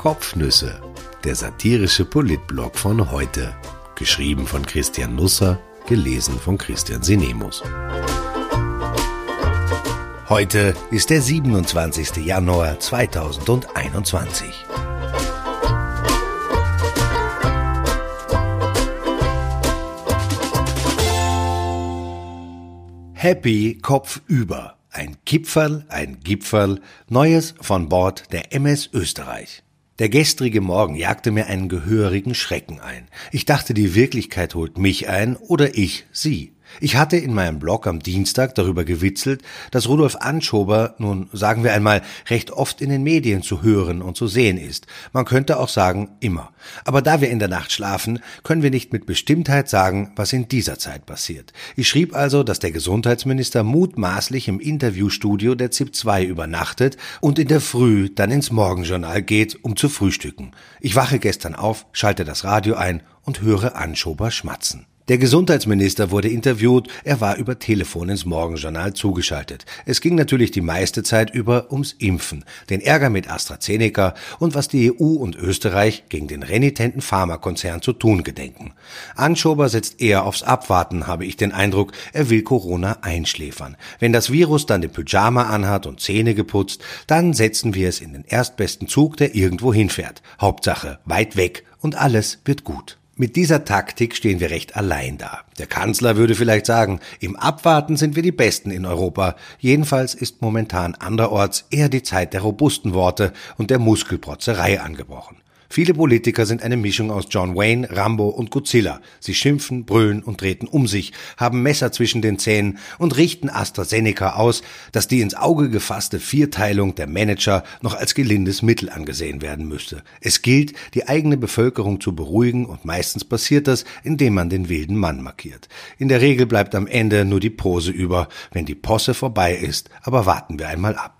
Kopfnüsse, der satirische Politblog von heute. Geschrieben von Christian Nusser, gelesen von Christian Sinemus. Heute ist der 27. Januar 2021. Happy Kopf über. Ein Kipferl, ein Gipferl, Neues von Bord der MS Österreich. Der gestrige Morgen jagte mir einen gehörigen Schrecken ein. Ich dachte, die Wirklichkeit holt mich ein oder ich sie. Ich hatte in meinem Blog am Dienstag darüber gewitzelt, dass Rudolf Anschober nun, sagen wir einmal, recht oft in den Medien zu hören und zu sehen ist. Man könnte auch sagen, immer. Aber da wir in der Nacht schlafen, können wir nicht mit Bestimmtheit sagen, was in dieser Zeit passiert. Ich schrieb also, dass der Gesundheitsminister mutmaßlich im Interviewstudio der ZIP 2 übernachtet und in der Früh dann ins Morgenjournal geht, um zu frühstücken. Ich wache gestern auf, schalte das Radio ein und höre Anschober schmatzen. Der Gesundheitsminister wurde interviewt, er war über Telefon ins Morgenjournal zugeschaltet. Es ging natürlich die meiste Zeit über ums Impfen, den Ärger mit AstraZeneca und was die EU und Österreich gegen den renitenten Pharmakonzern zu tun gedenken. Anschober setzt eher aufs Abwarten, habe ich den Eindruck, er will Corona einschläfern. Wenn das Virus dann den Pyjama anhat und Zähne geputzt, dann setzen wir es in den erstbesten Zug, der irgendwo hinfährt. Hauptsache weit weg und alles wird gut. Mit dieser Taktik stehen wir recht allein da. Der Kanzler würde vielleicht sagen, im Abwarten sind wir die Besten in Europa. Jedenfalls ist momentan anderorts eher die Zeit der robusten Worte und der Muskelprotzerei angebrochen. Viele Politiker sind eine Mischung aus John Wayne, Rambo und Godzilla. Sie schimpfen, brüllen und treten um sich, haben Messer zwischen den Zähnen und richten AstraZeneca aus, dass die ins Auge gefasste Vierteilung der Manager noch als gelindes Mittel angesehen werden müsste. Es gilt, die eigene Bevölkerung zu beruhigen und meistens passiert das, indem man den wilden Mann markiert. In der Regel bleibt am Ende nur die Pose über, wenn die Posse vorbei ist, aber warten wir einmal ab.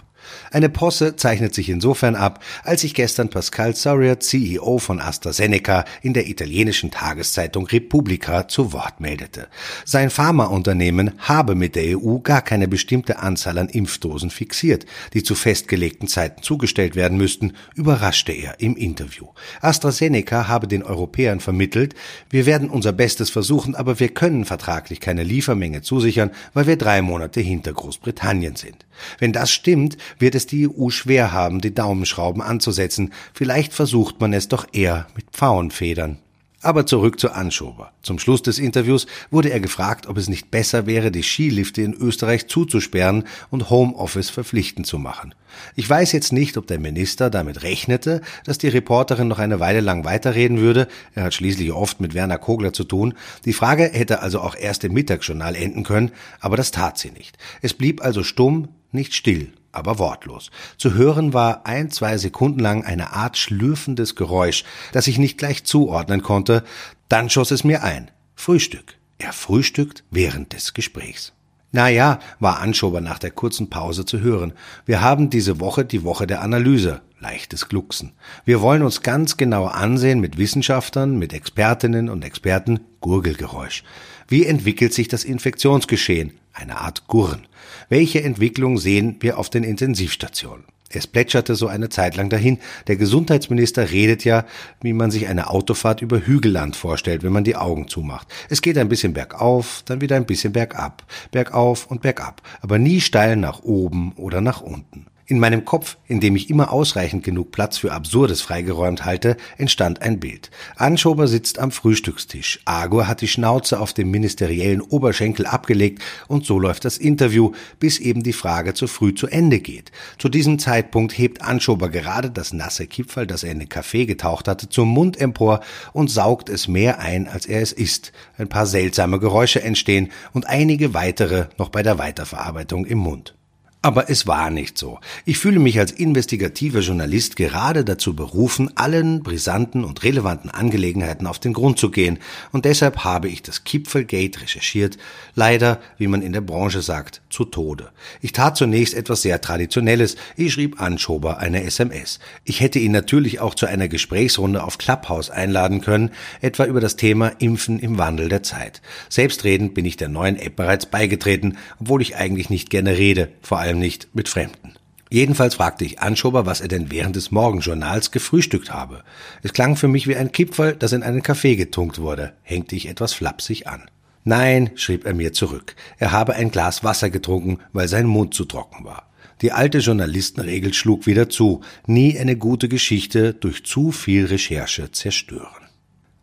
Eine Posse zeichnet sich insofern ab, als sich gestern Pascal Soria, CEO von AstraZeneca, in der italienischen Tageszeitung Repubblica zu Wort meldete. Sein Pharmaunternehmen habe mit der EU gar keine bestimmte Anzahl an Impfdosen fixiert, die zu festgelegten Zeiten zugestellt werden müssten, überraschte er im Interview. AstraZeneca habe den Europäern vermittelt, wir werden unser Bestes versuchen, aber wir können vertraglich keine Liefermenge zusichern, weil wir drei Monate hinter Großbritannien sind. Wenn das stimmt, wird es die EU schwer haben, die Daumenschrauben anzusetzen. Vielleicht versucht man es doch eher mit Pfauenfedern. Aber zurück zu Anschober. Zum Schluss des Interviews wurde er gefragt, ob es nicht besser wäre, die Skilifte in Österreich zuzusperren und Homeoffice verpflichtend zu machen. Ich weiß jetzt nicht, ob der Minister damit rechnete, dass die Reporterin noch eine Weile lang weiterreden würde. Er hat schließlich oft mit Werner Kogler zu tun. Die Frage hätte also auch erst im Mittagsjournal enden können, aber das tat sie nicht. Es blieb also stumm, nicht still aber wortlos. Zu hören war ein, zwei Sekunden lang eine Art schlürfendes Geräusch, das ich nicht gleich zuordnen konnte. Dann schoss es mir ein. Frühstück. Er frühstückt während des Gesprächs. Na ja, war Anschober nach der kurzen Pause zu hören. Wir haben diese Woche die Woche der Analyse. Leichtes Glucksen. Wir wollen uns ganz genau ansehen mit Wissenschaftlern, mit Expertinnen und Experten, Gurgelgeräusch. Wie entwickelt sich das Infektionsgeschehen? Eine Art Gurren. Welche Entwicklung sehen wir auf den Intensivstationen? Es plätscherte so eine Zeit lang dahin. Der Gesundheitsminister redet ja, wie man sich eine Autofahrt über Hügelland vorstellt, wenn man die Augen zumacht. Es geht ein bisschen bergauf, dann wieder ein bisschen bergab, bergauf und bergab, aber nie steil nach oben oder nach unten. In meinem Kopf, in dem ich immer ausreichend genug Platz für Absurdes freigeräumt halte, entstand ein Bild. Anschober sitzt am Frühstückstisch. Agor hat die Schnauze auf dem ministeriellen Oberschenkel abgelegt und so läuft das Interview, bis eben die Frage zu früh zu Ende geht. Zu diesem Zeitpunkt hebt Anschober gerade das nasse Kipferl, das er in den Kaffee getaucht hatte, zum Mund empor und saugt es mehr ein, als er es isst. Ein paar seltsame Geräusche entstehen und einige weitere noch bei der Weiterverarbeitung im Mund. Aber es war nicht so. Ich fühle mich als investigativer Journalist gerade dazu berufen, allen brisanten und relevanten Angelegenheiten auf den Grund zu gehen, und deshalb habe ich das Kipfelgate recherchiert, leider, wie man in der Branche sagt, zu Tode. Ich tat zunächst etwas sehr Traditionelles, ich schrieb Anschober eine SMS. Ich hätte ihn natürlich auch zu einer Gesprächsrunde auf Clubhouse einladen können, etwa über das Thema Impfen im Wandel der Zeit. Selbstredend bin ich der neuen App bereits beigetreten, obwohl ich eigentlich nicht gerne rede, vor allem allem nicht mit Fremden. Jedenfalls fragte ich Anschober, was er denn während des Morgenjournals gefrühstückt habe. Es klang für mich wie ein Kipferl, das in einen Kaffee getunkt wurde, hängte ich etwas flapsig an. Nein, schrieb er mir zurück, er habe ein Glas Wasser getrunken, weil sein Mund zu trocken war. Die alte Journalistenregel schlug wieder zu, nie eine gute Geschichte durch zu viel Recherche zerstören.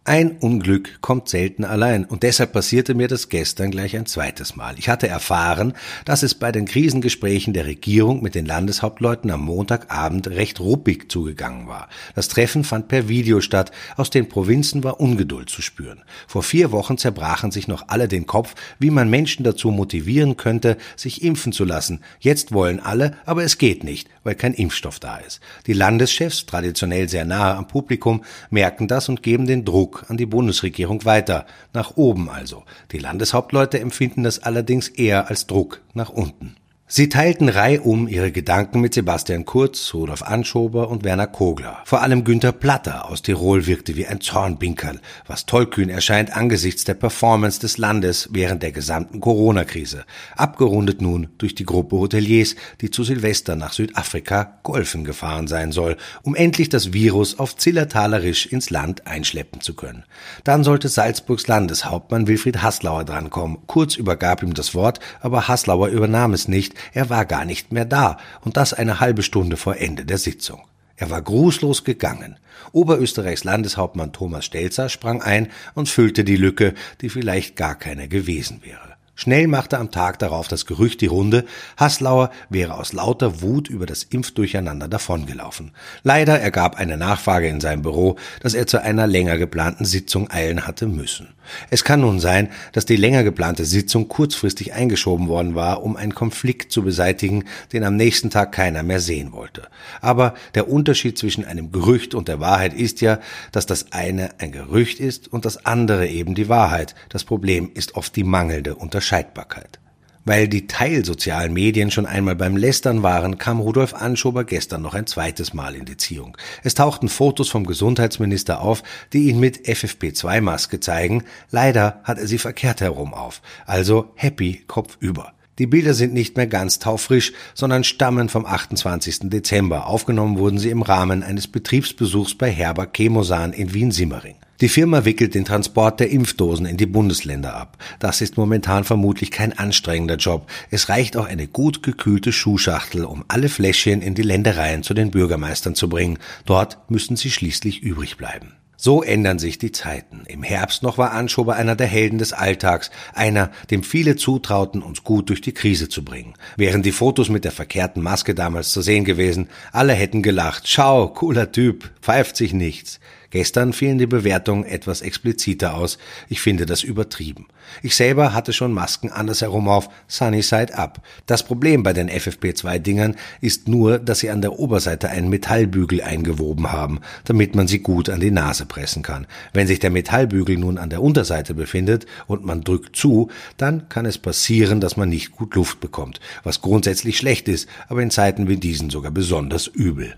Ein Unglück kommt selten allein und deshalb passierte mir das gestern gleich ein zweites Mal. Ich hatte erfahren, dass es bei den Krisengesprächen der Regierung mit den Landeshauptleuten am Montagabend recht ruppig zugegangen war. Das Treffen fand per Video statt. Aus den Provinzen war Ungeduld zu spüren. Vor vier Wochen zerbrachen sich noch alle den Kopf, wie man Menschen dazu motivieren könnte, sich impfen zu lassen. Jetzt wollen alle, aber es geht nicht, weil kein Impfstoff da ist. Die Landeschefs, traditionell sehr nahe am Publikum, merken das und geben den Druck an die Bundesregierung weiter, nach oben also. Die Landeshauptleute empfinden das allerdings eher als Druck nach unten. Sie teilten reihum ihre Gedanken mit Sebastian Kurz, Rudolf Anschober und Werner Kogler. Vor allem Günther Platter aus Tirol wirkte wie ein Zornbinkerl, was tollkühn erscheint angesichts der Performance des Landes während der gesamten Corona-Krise. Abgerundet nun durch die Gruppe Hoteliers, die zu Silvester nach Südafrika golfen gefahren sein soll, um endlich das Virus auf Zillertalerisch ins Land einschleppen zu können. Dann sollte Salzburgs Landeshauptmann Wilfried Haslauer drankommen. Kurz übergab ihm das Wort, aber Haslauer übernahm es nicht, er war gar nicht mehr da, und das eine halbe Stunde vor Ende der Sitzung. Er war grußlos gegangen. Oberösterreichs Landeshauptmann Thomas Stelzer sprang ein und füllte die Lücke, die vielleicht gar keine gewesen wäre. Schnell machte am Tag darauf das Gerücht die Runde, Haslauer wäre aus lauter Wut über das Impfdurcheinander davongelaufen. Leider ergab eine Nachfrage in seinem Büro, dass er zu einer länger geplanten Sitzung eilen hatte müssen. Es kann nun sein, dass die länger geplante Sitzung kurzfristig eingeschoben worden war, um einen Konflikt zu beseitigen, den am nächsten Tag keiner mehr sehen wollte. Aber der Unterschied zwischen einem Gerücht und der Wahrheit ist ja, dass das eine ein Gerücht ist und das andere eben die Wahrheit. Das Problem ist oft die mangelnde Unterscheidbarkeit. Weil die teilsozialen Medien schon einmal beim Lästern waren, kam Rudolf Anschober gestern noch ein zweites Mal in die Ziehung. Es tauchten Fotos vom Gesundheitsminister auf, die ihn mit FFP2-Maske zeigen. Leider hat er sie verkehrt herum auf. Also happy Kopf über. Die Bilder sind nicht mehr ganz taufrisch, sondern stammen vom 28. Dezember. Aufgenommen wurden sie im Rahmen eines Betriebsbesuchs bei Herber Chemosan in Wien-Simmering. Die Firma wickelt den Transport der Impfdosen in die Bundesländer ab. Das ist momentan vermutlich kein anstrengender Job. Es reicht auch eine gut gekühlte Schuhschachtel, um alle Fläschchen in die Ländereien zu den Bürgermeistern zu bringen. Dort müssen sie schließlich übrig bleiben. So ändern sich die Zeiten. Im Herbst noch war Anschober einer der Helden des Alltags, einer, dem viele zutrauten, uns gut durch die Krise zu bringen. Wären die Fotos mit der verkehrten Maske damals zu sehen gewesen, alle hätten gelacht. Schau, cooler Typ, pfeift sich nichts. Gestern fielen die Bewertungen etwas expliziter aus. Ich finde das übertrieben. Ich selber hatte schon Masken andersherum auf, sunny side up. Das Problem bei den FFP2-Dingern ist nur, dass sie an der Oberseite einen Metallbügel eingewoben haben, damit man sie gut an die Nase pressen kann. Wenn sich der Metallbügel nun an der Unterseite befindet und man drückt zu, dann kann es passieren, dass man nicht gut Luft bekommt, was grundsätzlich schlecht ist, aber in Zeiten wie diesen sogar besonders übel.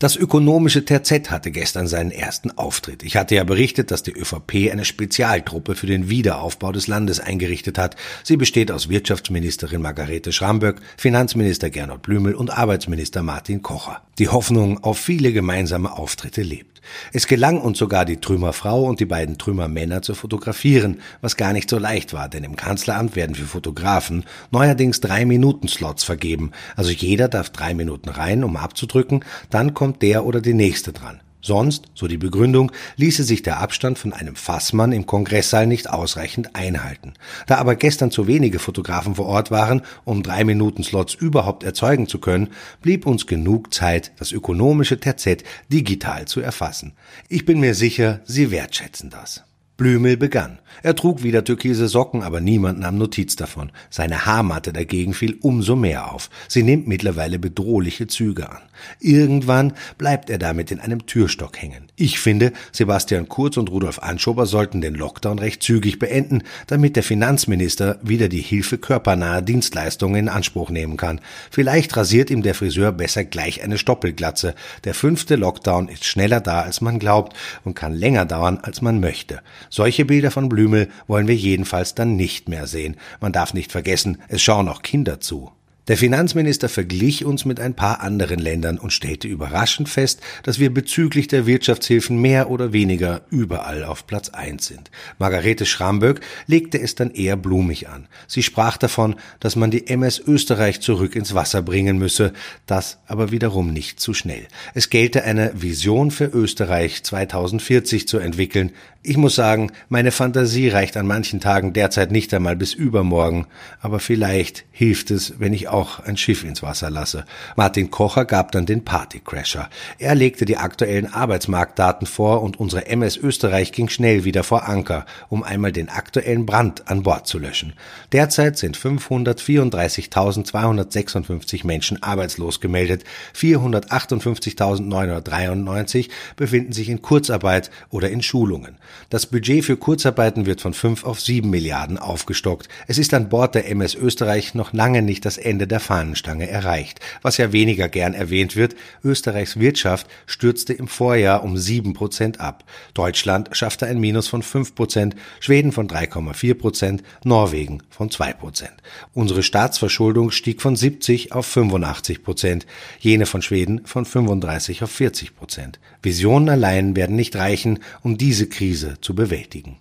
Das ökonomische Terzett hatte gestern seinen ersten Auftritt. Ich hatte ja berichtet, dass die ÖVP eine Spezialtruppe für den Wiederaufbau des Landes eingerichtet hat. Sie besteht aus Wirtschaftsministerin Margarete Schramböck, Finanzminister Gernot Blümel und Arbeitsminister Martin Kocher. Die Hoffnung auf viele gemeinsame Auftritte lebt. Es gelang uns sogar, die Trümmerfrau und die beiden Trümmermänner zu fotografieren, was gar nicht so leicht war, denn im Kanzleramt werden für Fotografen neuerdings drei Minuten Slots vergeben. Also jeder darf drei Minuten rein, um abzudrücken, dann kommt der oder die nächste dran. Sonst, so die Begründung, ließe sich der Abstand von einem Fassmann im Kongresssaal nicht ausreichend einhalten. Da aber gestern zu wenige Fotografen vor Ort waren, um drei Minuten Slots überhaupt erzeugen zu können, blieb uns genug Zeit, das ökonomische Terzett digital zu erfassen. Ich bin mir sicher, Sie wertschätzen das. Blümel begann. Er trug wieder türkise Socken, aber niemand nahm Notiz davon. Seine Haarmatte dagegen fiel umso mehr auf. Sie nimmt mittlerweile bedrohliche Züge an. Irgendwann bleibt er damit in einem Türstock hängen. Ich finde, Sebastian Kurz und Rudolf Anschober sollten den Lockdown recht zügig beenden, damit der Finanzminister wieder die Hilfe körpernaher Dienstleistungen in Anspruch nehmen kann. Vielleicht rasiert ihm der Friseur besser gleich eine Stoppelglatze. Der fünfte Lockdown ist schneller da, als man glaubt und kann länger dauern, als man möchte. Solche Bilder von Blümel wollen wir jedenfalls dann nicht mehr sehen. Man darf nicht vergessen, es schauen auch Kinder zu. Der Finanzminister verglich uns mit ein paar anderen Ländern und stellte überraschend fest, dass wir bezüglich der Wirtschaftshilfen mehr oder weniger überall auf Platz eins sind. Margarete Schramböck legte es dann eher blumig an. Sie sprach davon, dass man die MS Österreich zurück ins Wasser bringen müsse, das aber wiederum nicht zu schnell. Es gelte eine Vision für Österreich 2040 zu entwickeln. Ich muss sagen, meine Fantasie reicht an manchen Tagen derzeit nicht einmal bis übermorgen, aber vielleicht hilft es, wenn ich auch ein Schiff ins Wasser lasse. Martin Kocher gab dann den Partycrasher. Er legte die aktuellen Arbeitsmarktdaten vor und unsere MS Österreich ging schnell wieder vor Anker, um einmal den aktuellen Brand an Bord zu löschen. Derzeit sind 534.256 Menschen arbeitslos gemeldet, 458.993 befinden sich in Kurzarbeit oder in Schulungen. Das Budget für Kurzarbeiten wird von 5 auf 7 Milliarden aufgestockt. Es ist an Bord der MS Österreich noch lange nicht das Ende der Fahnenstange erreicht. Was ja weniger gern erwähnt wird, Österreichs Wirtschaft stürzte im Vorjahr um sieben Prozent ab. Deutschland schaffte ein Minus von fünf Prozent, Schweden von 3,4 Prozent, Norwegen von zwei Prozent. Unsere Staatsverschuldung stieg von 70 auf 85 Prozent, jene von Schweden von 35 auf 40 Prozent. Visionen allein werden nicht reichen, um diese Krise zu bewältigen.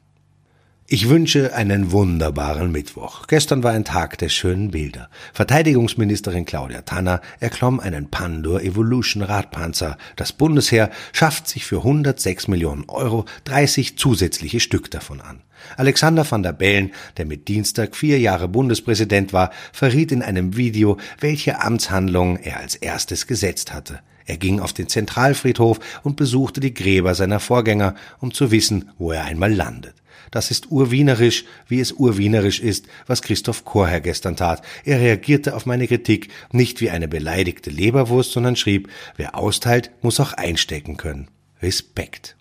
Ich wünsche einen wunderbaren Mittwoch. Gestern war ein Tag der schönen Bilder. Verteidigungsministerin Claudia Tanner erklomm einen Pandur Evolution Radpanzer. Das Bundesheer schafft sich für 106 Millionen Euro 30 zusätzliche Stück davon an. Alexander van der Bellen, der mit Dienstag vier Jahre Bundespräsident war, verriet in einem Video, welche Amtshandlung er als erstes gesetzt hatte. Er ging auf den Zentralfriedhof und besuchte die Gräber seiner Vorgänger, um zu wissen, wo er einmal landet. Das ist urwienerisch, wie es urwienerisch ist, was Christoph Chorherr gestern tat. Er reagierte auf meine Kritik nicht wie eine beleidigte Leberwurst, sondern schrieb, wer austeilt, muss auch einstecken können. Respekt.